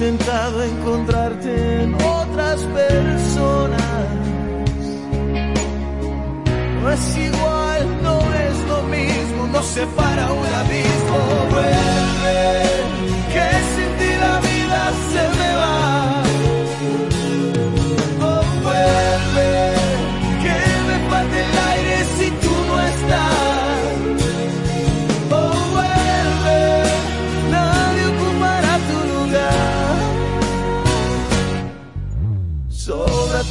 intentado encontrarte en otras personas. No es igual, no es lo mismo, no separa un abismo. Vuelve, que sin ti la vida se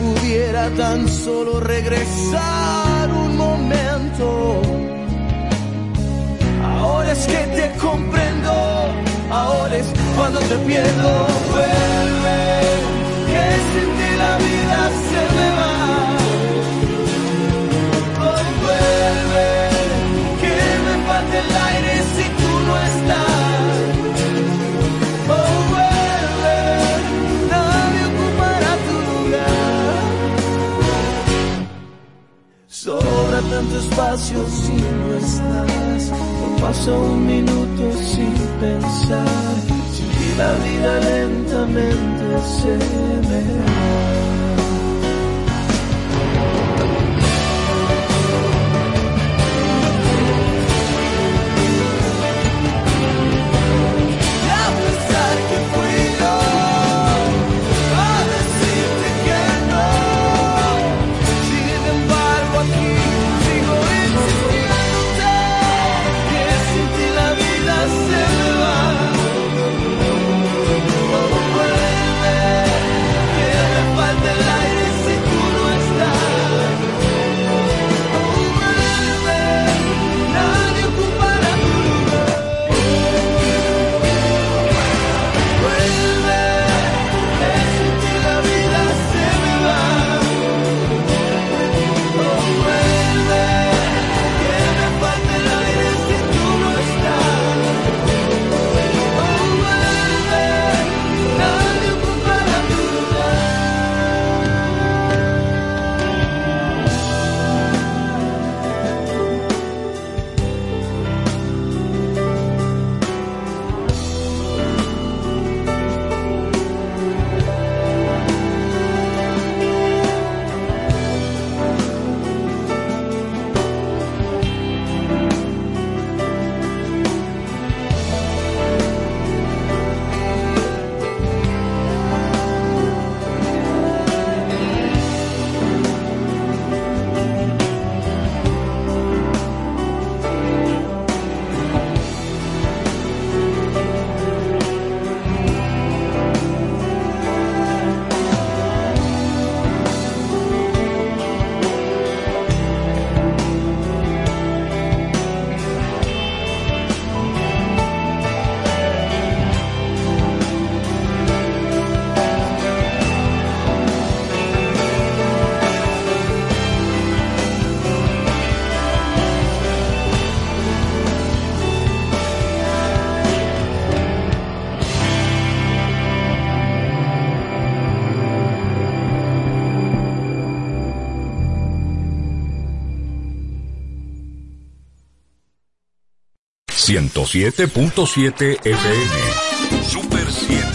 Pudiera tan solo regresar un momento. Ahora es que te comprendo, ahora es cuando te pierdo. Tanto espacio si no estás. No paso un minuto sin pensar. Ti la vida lentamente se me va. 107.7 FM. Super 7.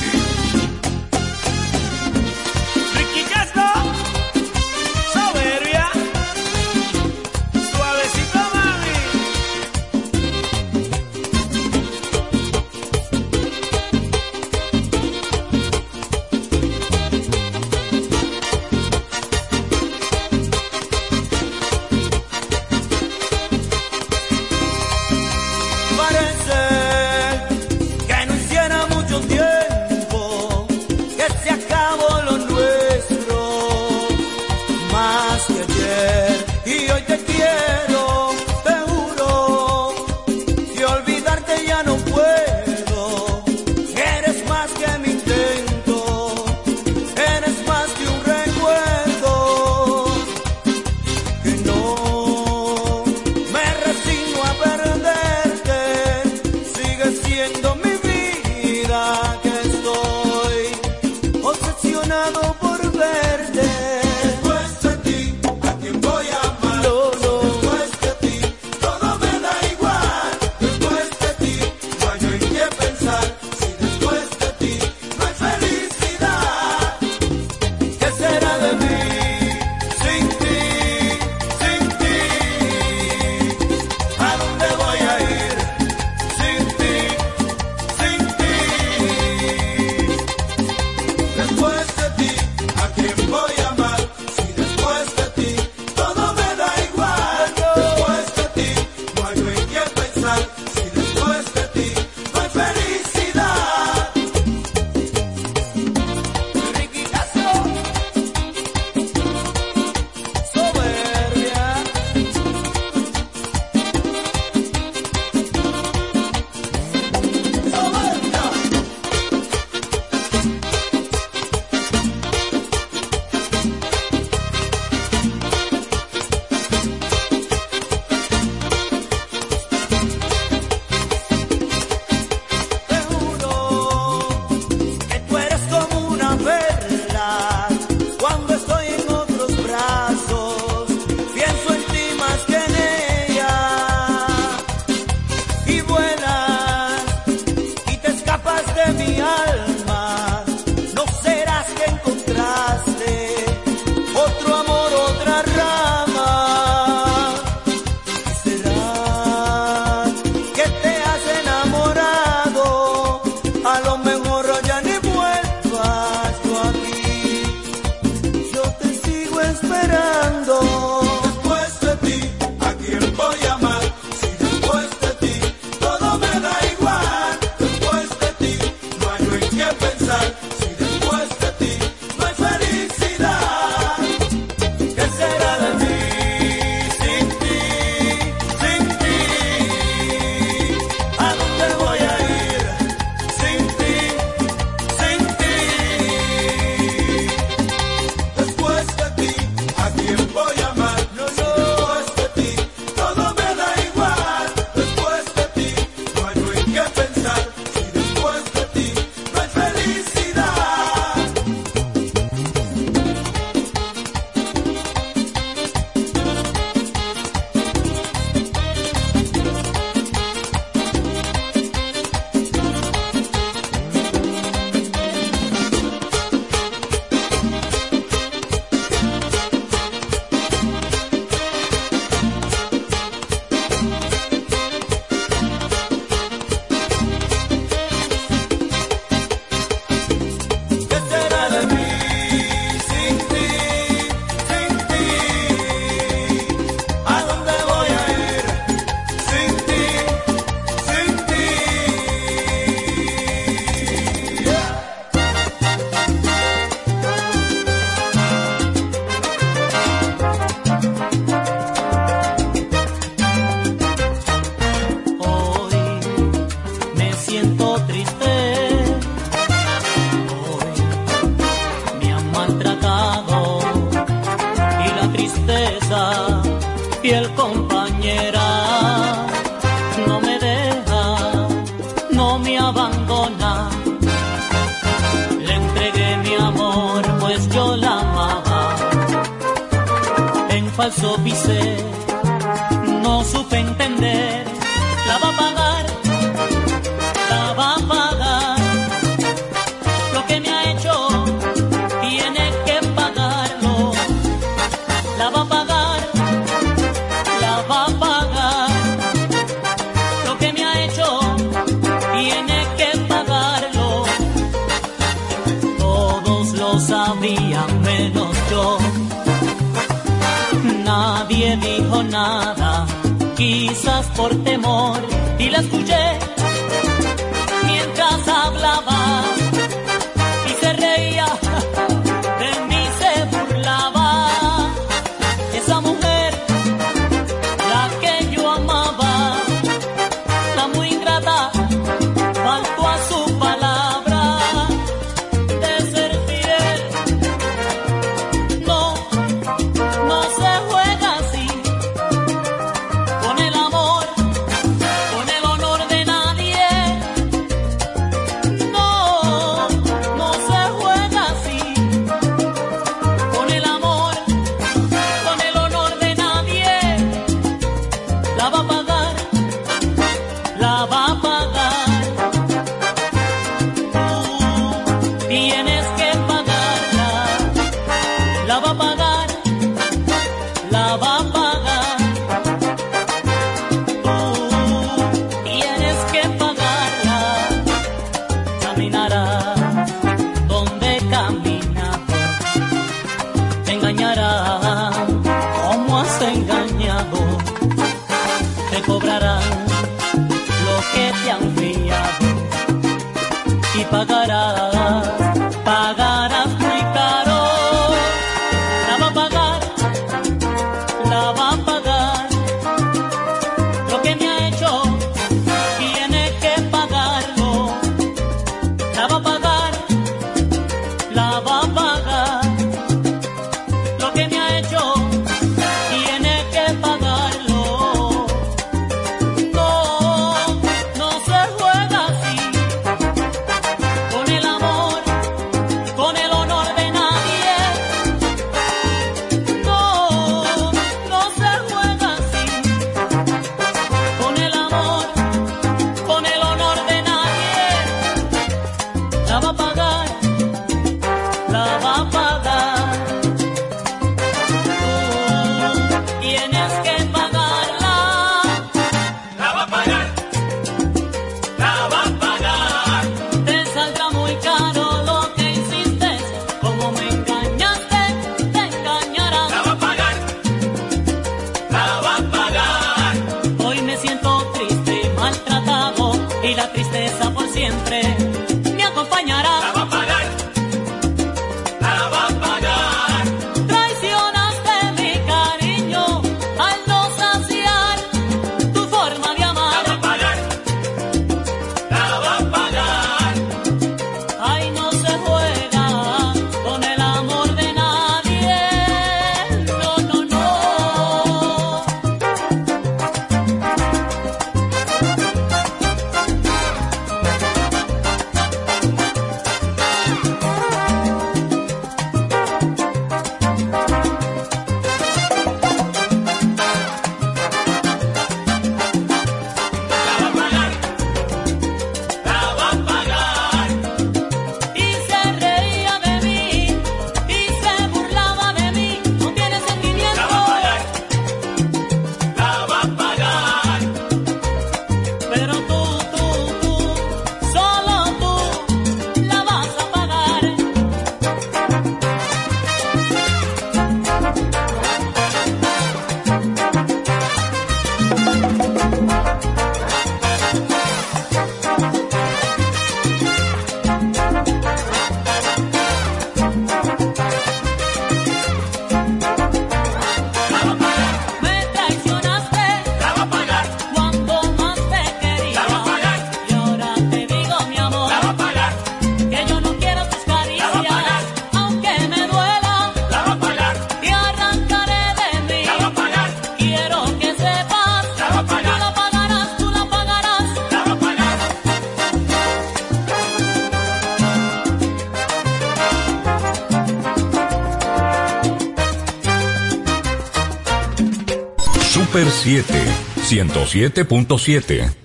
107.7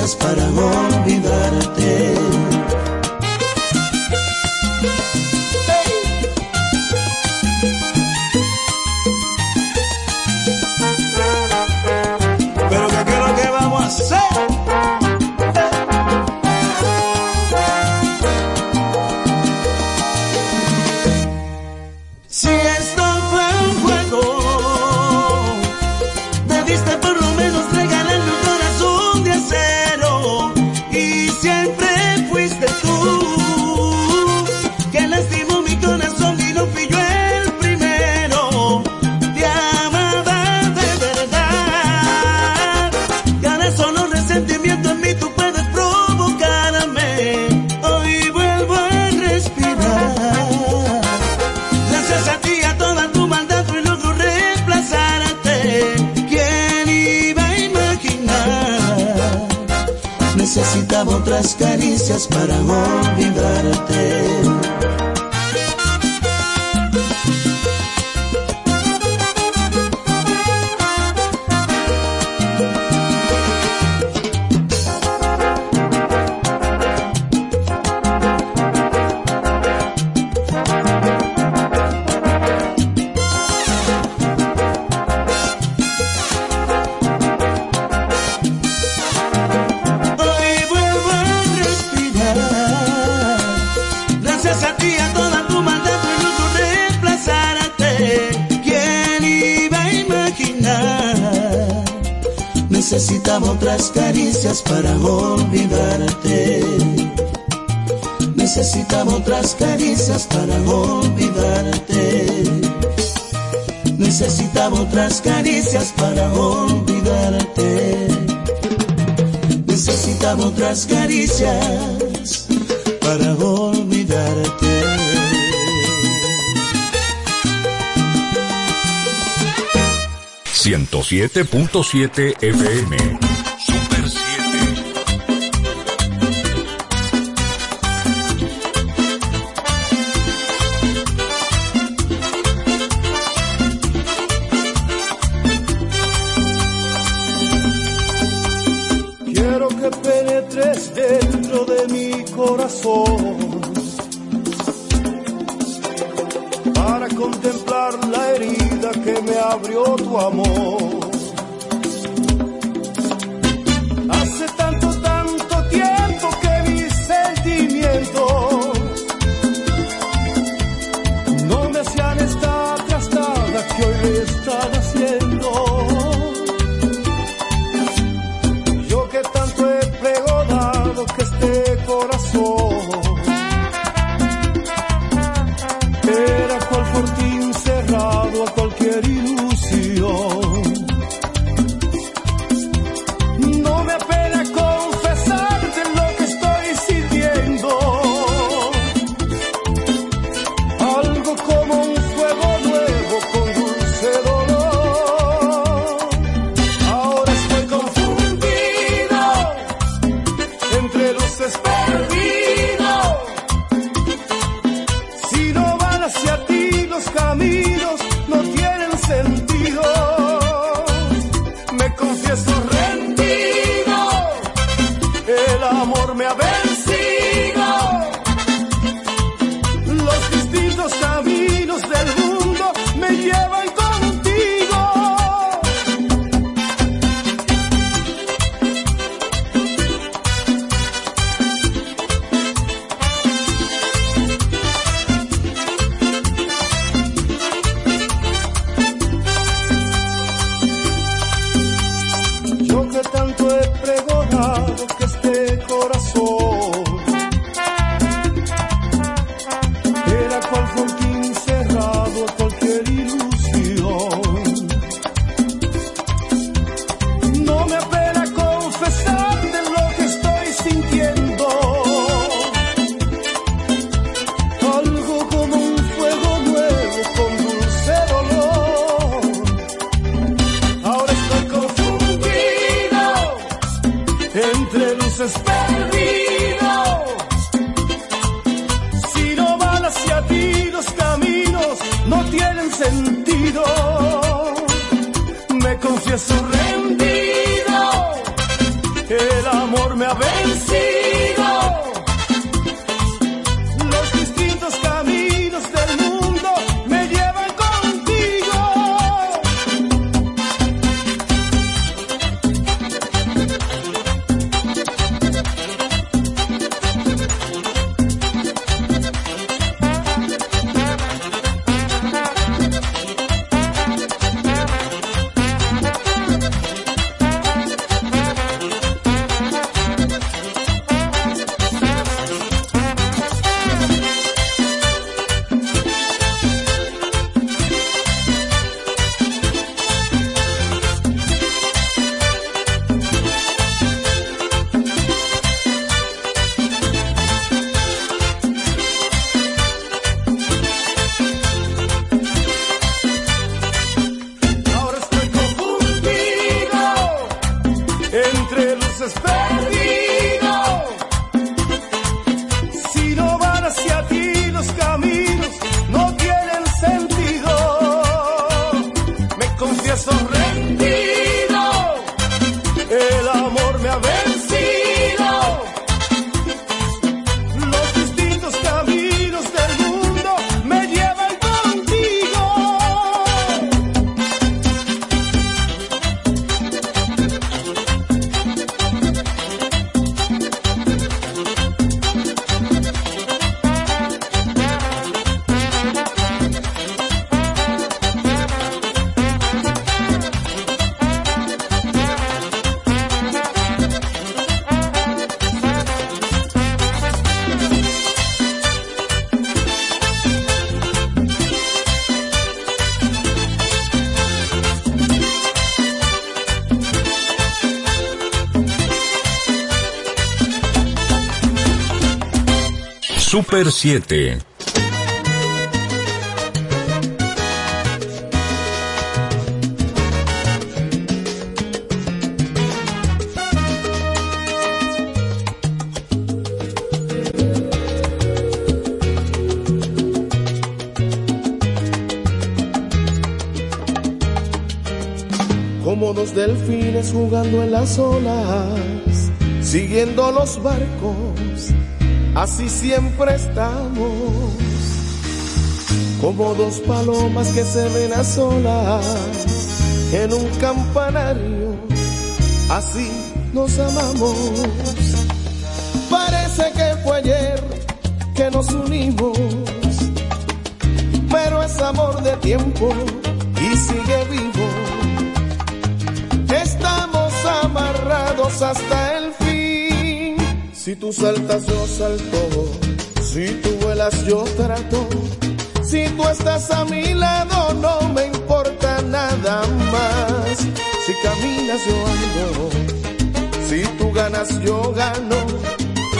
para olvidar. 107.7 FM. Super 7. Quiero que penetres dentro de mi corazón. Para contemplar la herida que me abrió tu amor. países perdidos. Si no van hacia ti los caminos, no tienen sentido. Me confieso rey. Super 7. como dos delfines jugando en las olas, siguiendo los barcos, así siempre estamos, como dos palomas que se ven a solas en un campanario, así nos amamos. Parece que fue ayer que nos unimos, pero es amor de tiempo y sigue vivo. Estamos amarrados hasta el tú saltas, yo salto. Si tú vuelas, yo trato. Si tú estás a mi lado, no me importa nada más. Si caminas, yo ando. Si tú ganas, yo gano.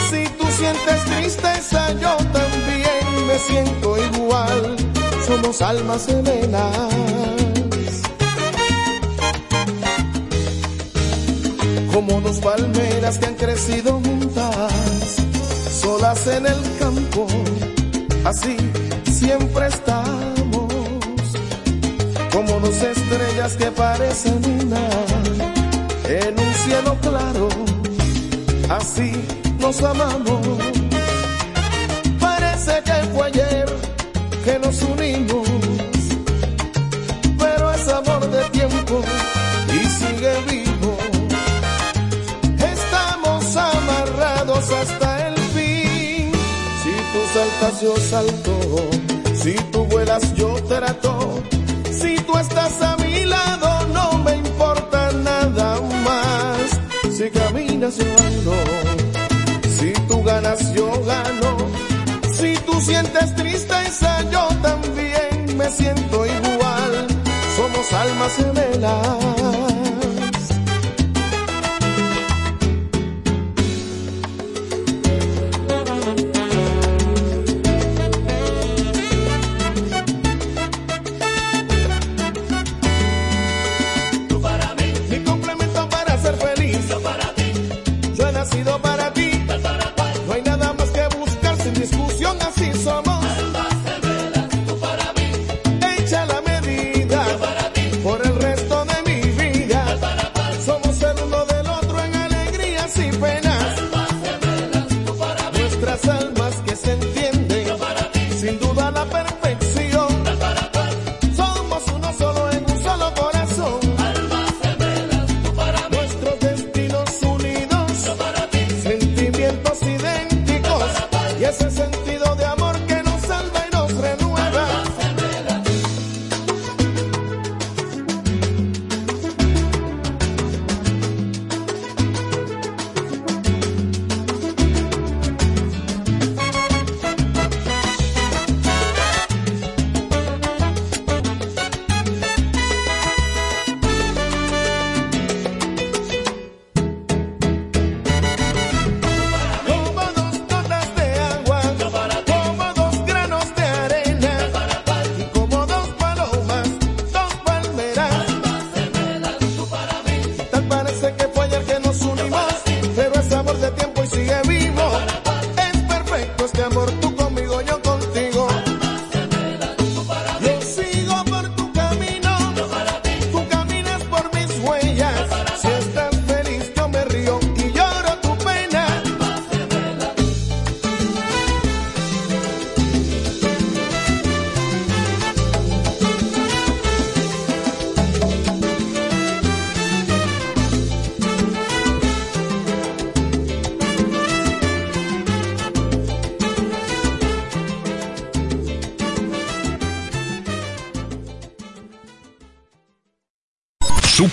Si tú sientes tristeza, yo también me siento igual. Somos almas gemelas. como dos palmeras que han crecido juntas, solas en el campo, así siempre estamos, como dos estrellas que parecen una, en un cielo claro, así nos amamos. Yo salto. Si tú vuelas, yo trato. Si tú estás a mi lado, no me importa nada más. Si caminas, yo ando. Si tú ganas, yo gano. Si tú sientes tristeza, yo también me siento igual. Somos almas gemelas.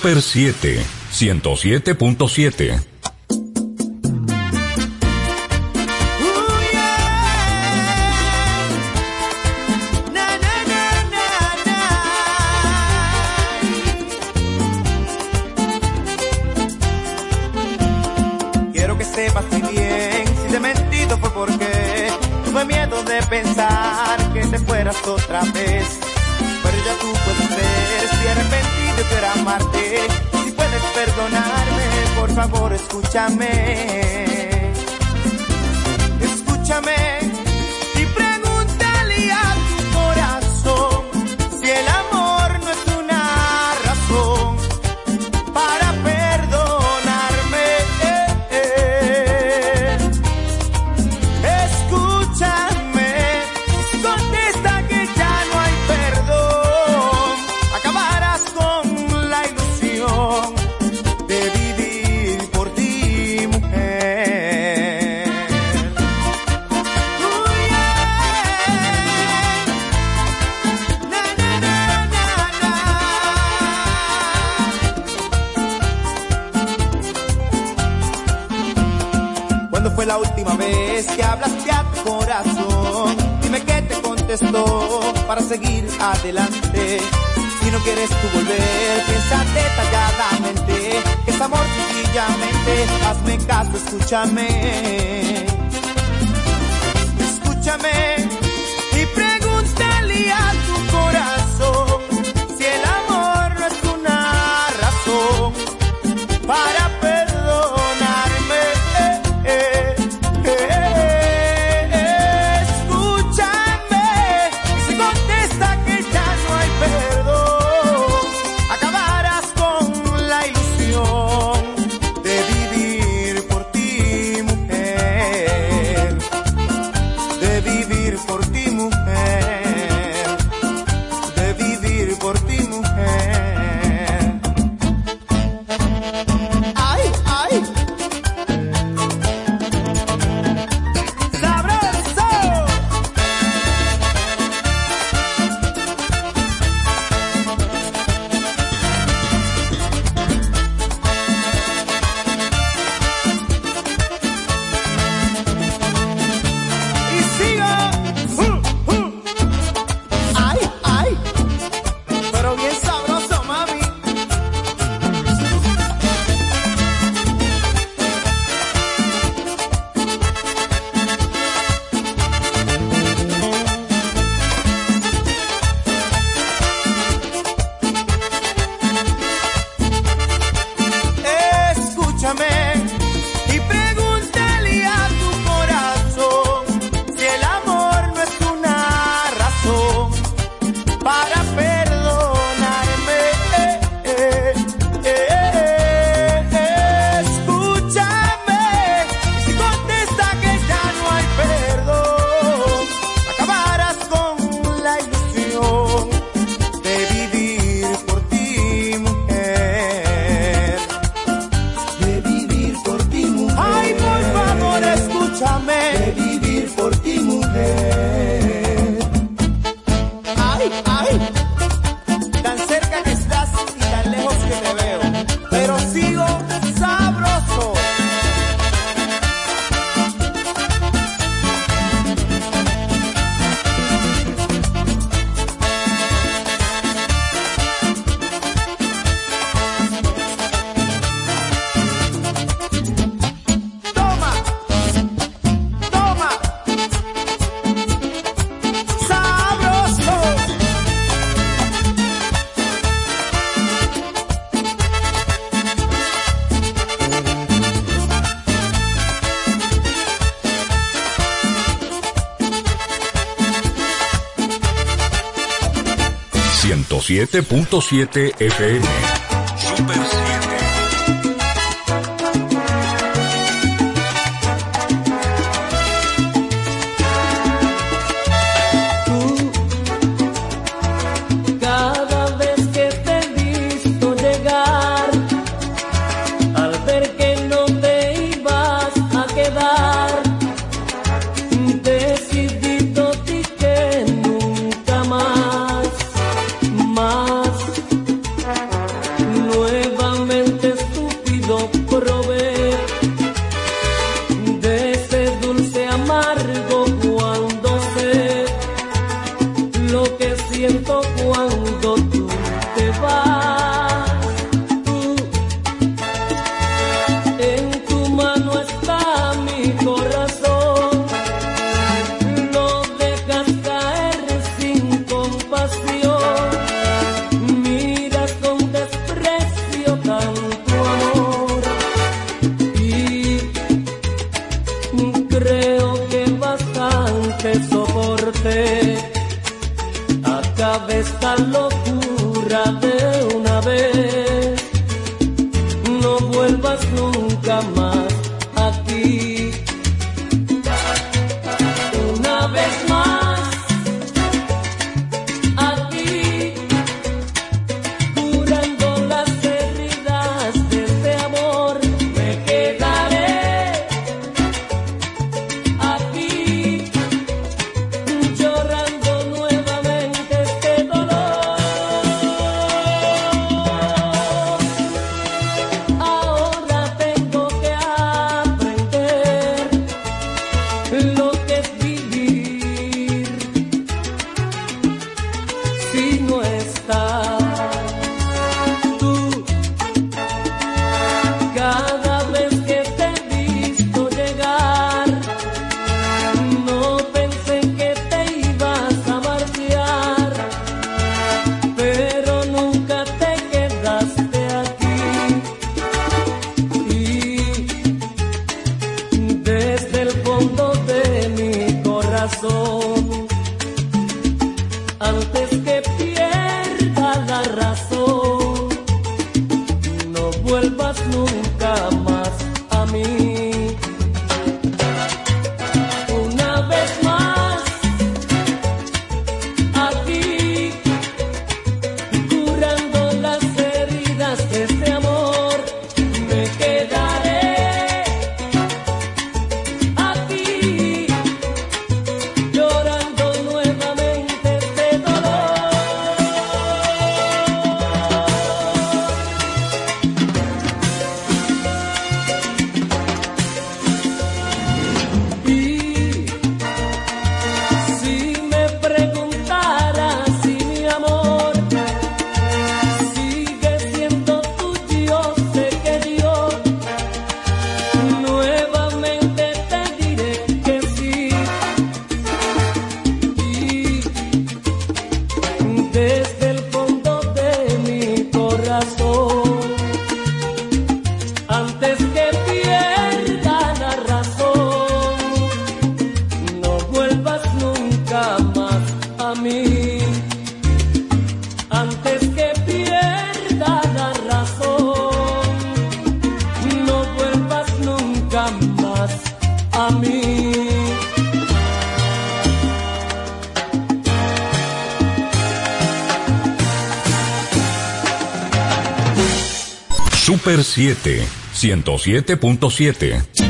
Super 7, 107.7. que hablaste a tu corazón, dime qué te contestó para seguir adelante. Si no quieres tú volver, piensa detalladamente, que es amor sencillamente, hazme caso, escúchame. Escúchame 107.7 FM. 107, 107.7.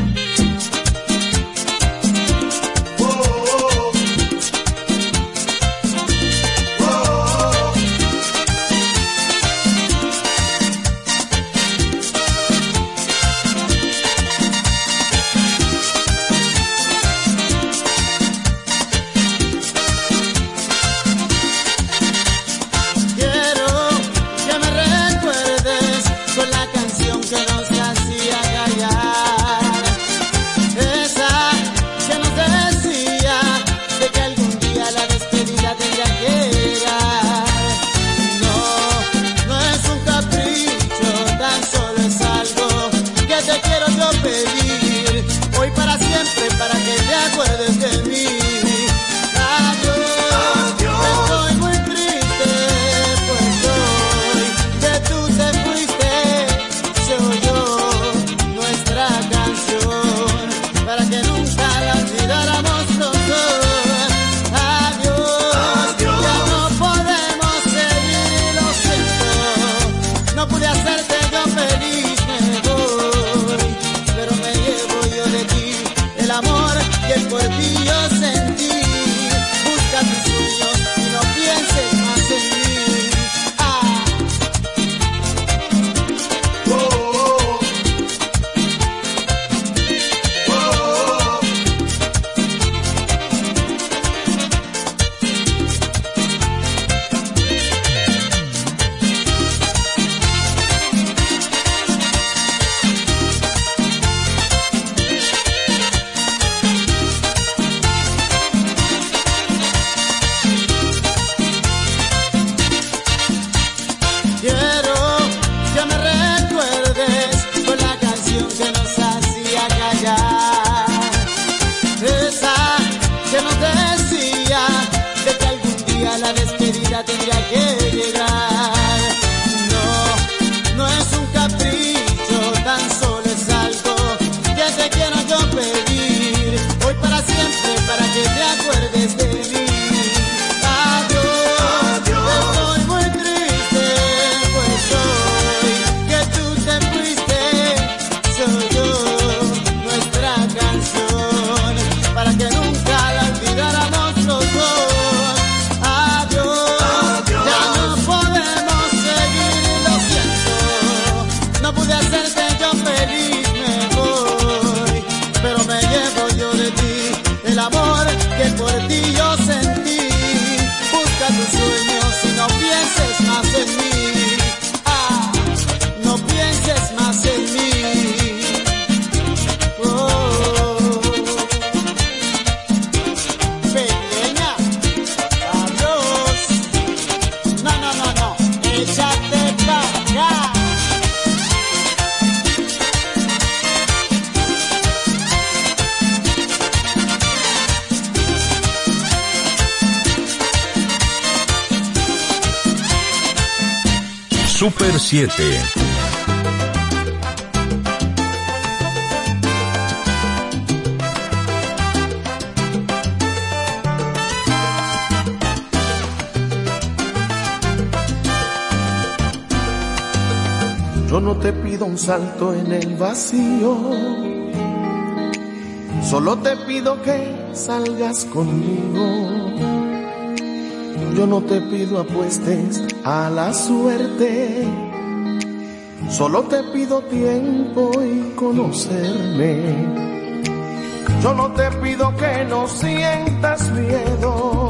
7. Yo no te pido un salto en el vacío, solo te pido que salgas conmigo. Yo no te pido apuestes a la suerte, solo te pido tiempo y conocerme. Yo no te pido que no sientas miedo,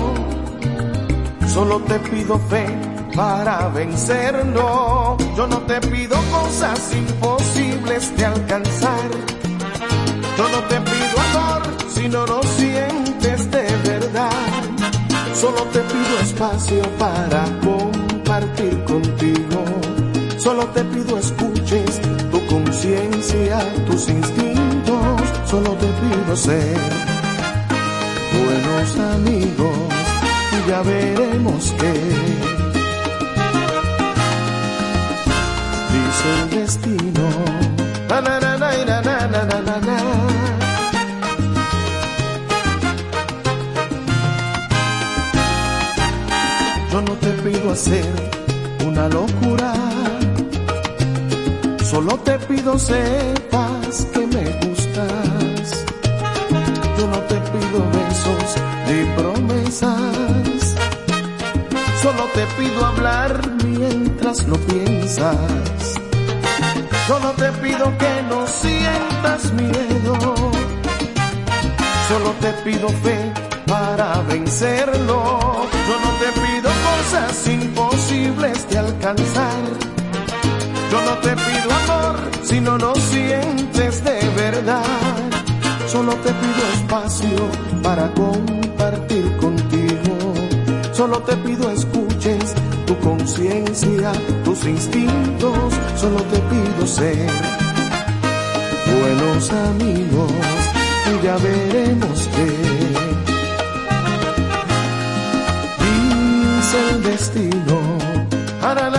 solo te pido fe para vencerlo. Yo no te pido cosas imposibles de alcanzar. Yo no te pido amor si no lo sientes de verdad. Solo te pido espacio para compartir contigo. Solo te pido escuches tu conciencia, tus instintos. Solo te pido ser buenos amigos y ya veremos qué. Dice el destino. Yo no te pido hacer una locura solo te pido sepas que me gustas. Yo no te pido besos ni promesas, solo te pido hablar mientras lo piensas. Solo te pido que no sientas miedo. Solo te pido fe para vencerlo. Yo no te pido cosas imposibles de alcanzar. Yo no te pido amor si no lo sientes de verdad. Solo te pido espacio para compartir contigo. Solo te pido escuches tu conciencia, tus instintos. Solo te pido ser buenos amigos y ya veremos qué dice el destino. La, la,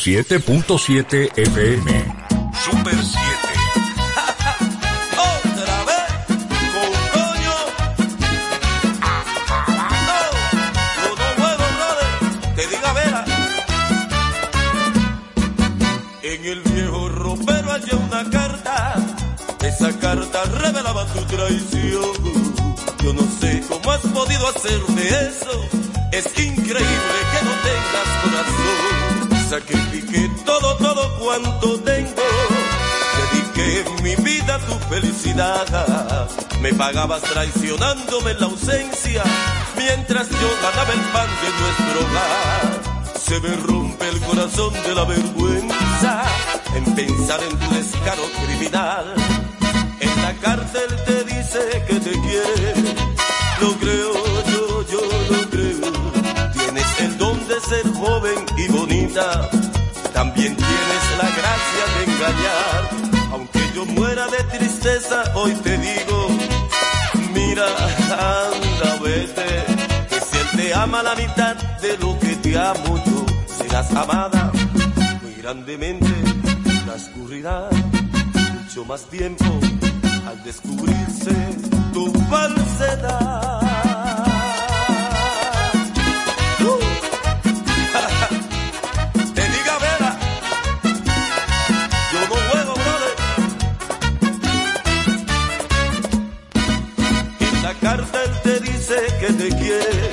...107.7 FM... pagabas traicionándome en la ausencia. Mientras yo ganaba el pan de nuestro hogar. Se me rompe el corazón de la vergüenza en pensar en tu descaro criminal. En la cárcel te dice que te quiere. Lo creo, yo, yo lo creo. Tienes el don de ser joven y bonita. También tienes la gracia de engañar. Aunque yo muera de tristeza, hoy te digo, mira, anda, vete. Que si él te ama la mitad de lo que te amo yo, serás amada muy grandemente. Transcurrirá mucho más tiempo al descubrirse tu falsedad. Te quiere.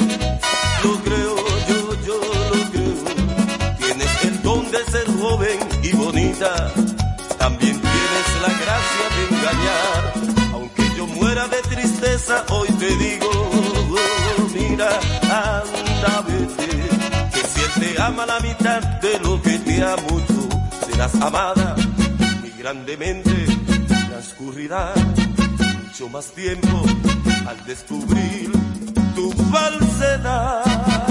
Lo creo, yo, yo lo creo. Tienes el don de ser joven y bonita. También tienes la gracia de engañar. Aunque yo muera de tristeza, hoy te digo, oh, mira, anda, vete. Que si él te ama la mitad de lo que te amo yo, serás amada muy grandemente. Transcurrirá mucho más tiempo al descubrir falsedad.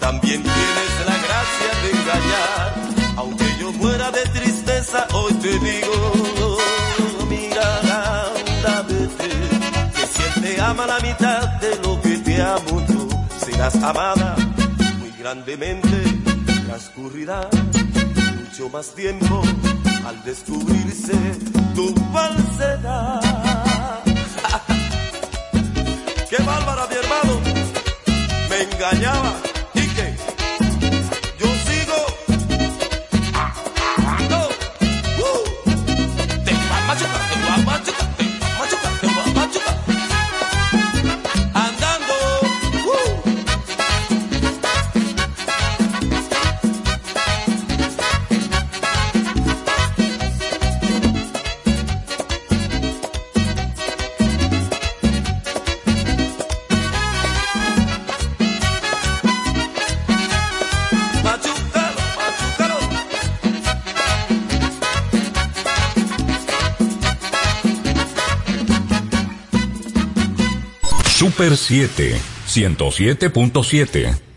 También tienes la gracia de engañar. Aunque yo muera de tristeza, hoy te digo, mira, anda, vete. Que si él te ama la mitad de lo que te amo yo, serás amada muy grandemente. Transcurrirá mucho más tiempo al descubrirse tu falsedad. ¡Qué bárbara, mi hermano! Me engañaba 107, 107.7.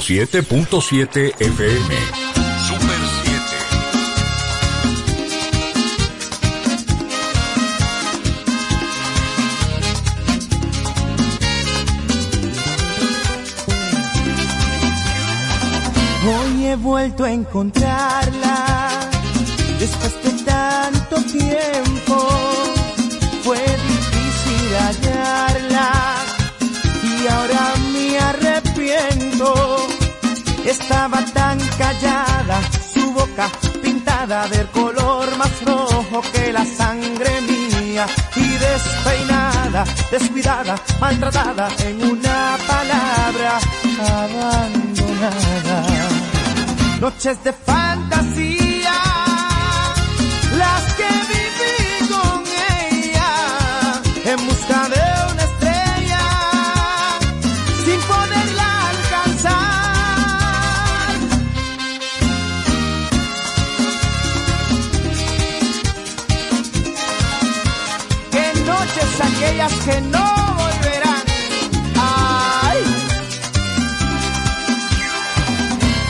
107.7 FM. Super 7. Hoy he vuelto a encontrarla después de del color más rojo que la sangre mía y despeinada, descuidada, maltratada, en una palabra abandonada. Noches de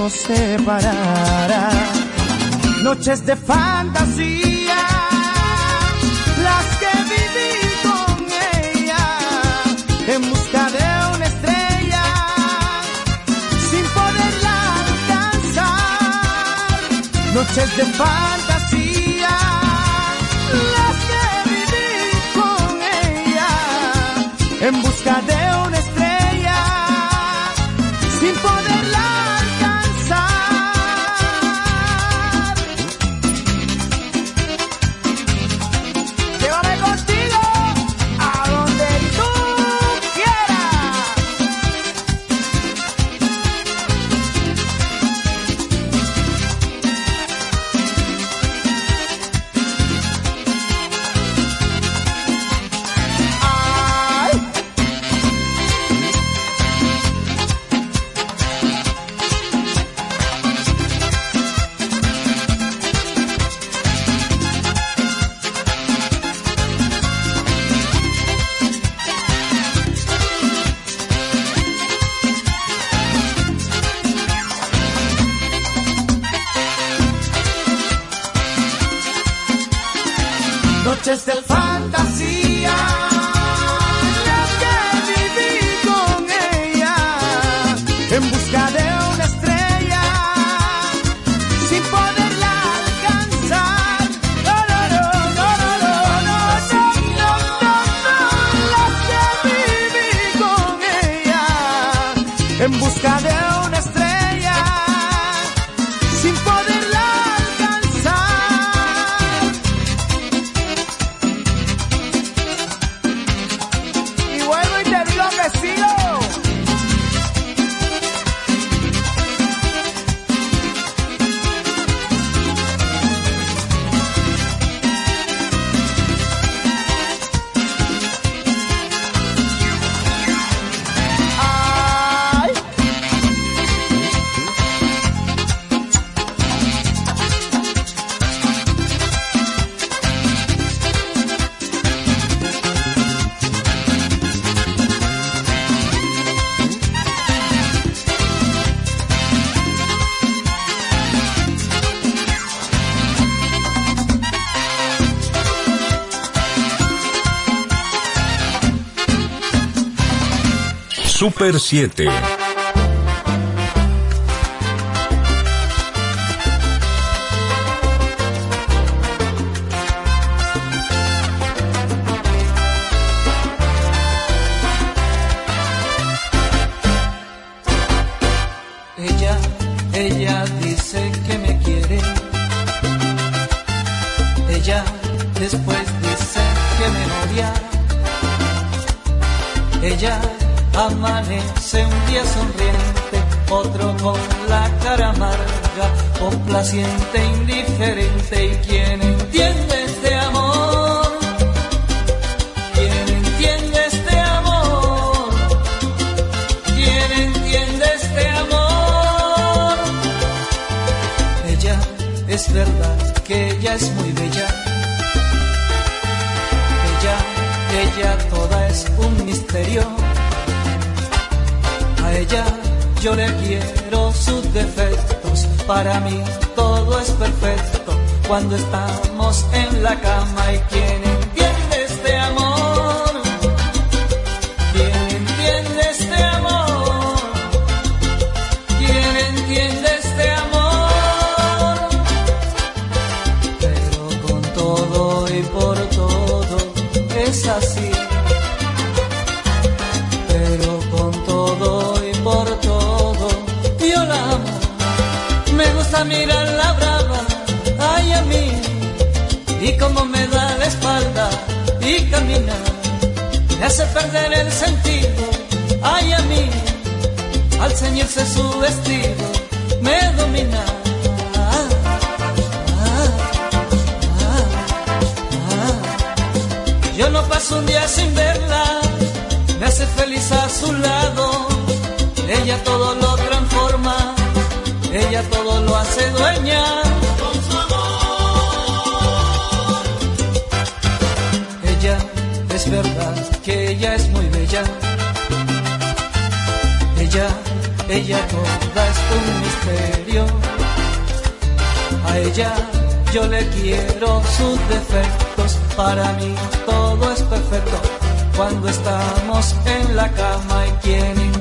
nos separará. Noches de fantasía, las que viví con ella, en busca de una estrella, sin poderla alcanzar. Noches de fantasía. Super 7. como me da la espalda y caminar me hace perder el sentido. Ay, a mí, al ceñirse su vestido, me domina. Yo no paso un día sin verla, me hace feliz a su lado. Ella todo lo transforma, ella todo lo hace dueña. Ella toda es un misterio. A ella yo le quiero sus defectos, para mí todo es perfecto. Cuando estamos en la cama y quien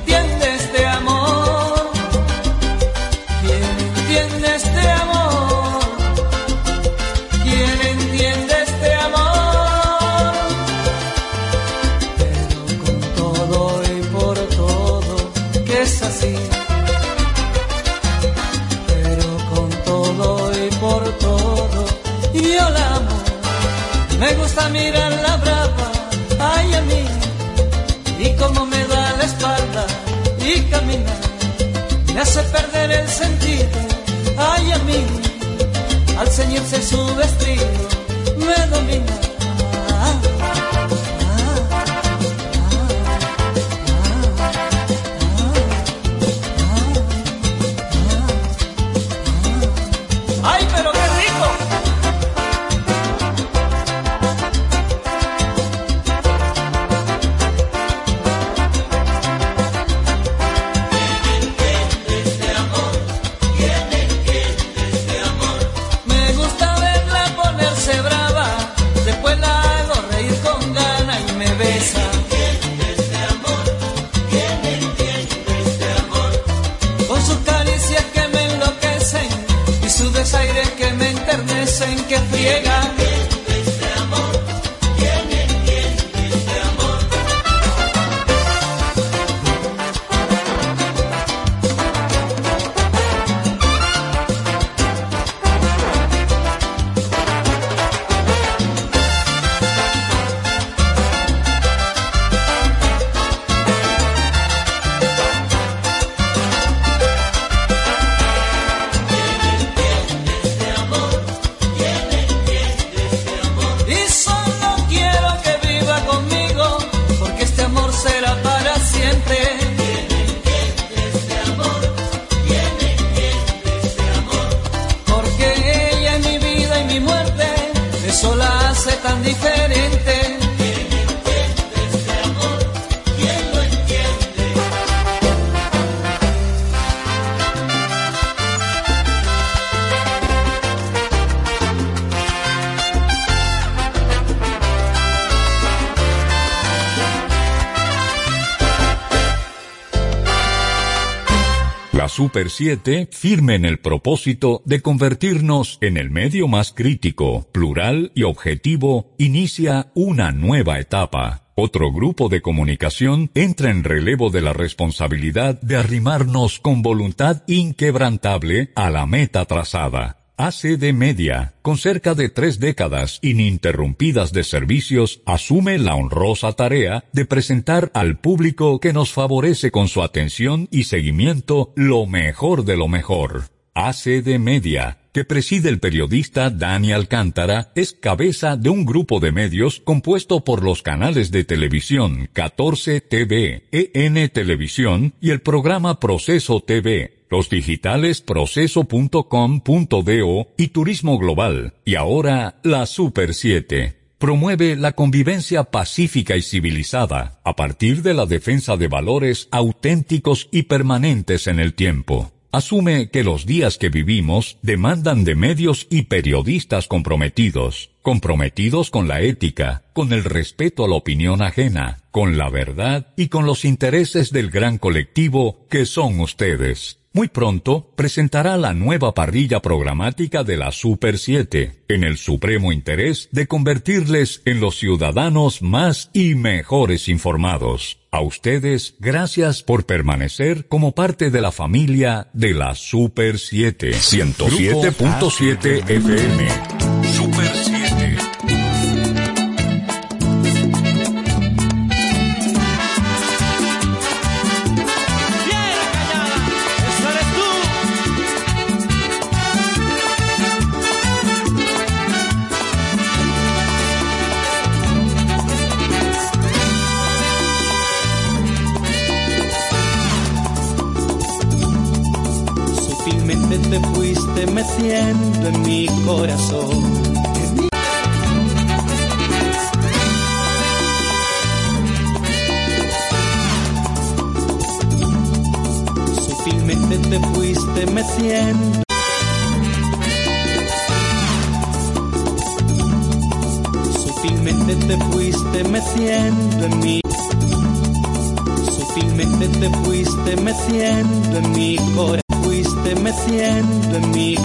gusta mirar la brava, ay a mí, y como me da la espalda y caminar, me hace perder el sentido, ay a mí, al ceñirse su vestido, me domina. Super 7, firme en el propósito de convertirnos en el medio más crítico, plural y objetivo, inicia una nueva etapa. Otro grupo de comunicación entra en relevo de la responsabilidad de arrimarnos con voluntad inquebrantable a la meta trazada. ACD Media, con cerca de tres décadas ininterrumpidas de servicios, asume la honrosa tarea de presentar al público que nos favorece con su atención y seguimiento lo mejor de lo mejor. ACD Media, que preside el periodista Dani Alcántara, es cabeza de un grupo de medios compuesto por los canales de televisión 14 TV, EN Televisión y el programa Proceso TV, los digitales proceso.com.do y Turismo Global, y ahora la Super 7. Promueve la convivencia pacífica y civilizada a partir de la defensa de valores auténticos y permanentes en el tiempo. Asume que los días que vivimos demandan de medios y periodistas comprometidos, comprometidos con la ética, con el respeto a la opinión ajena, con la verdad y con los intereses del gran colectivo que son ustedes. Muy pronto presentará la nueva parrilla programática de la Super 7, en el supremo interés de convertirles en los ciudadanos más y mejores informados. A ustedes, gracias por permanecer como parte de la familia de la Super 7. 107.7 FM. Corazón. Sutilmente te fuiste meciendo. Sutilmente te fuiste meciendo en mi Sutilmente te fuiste meciendo en mi corazón, fuiste meciendo en mi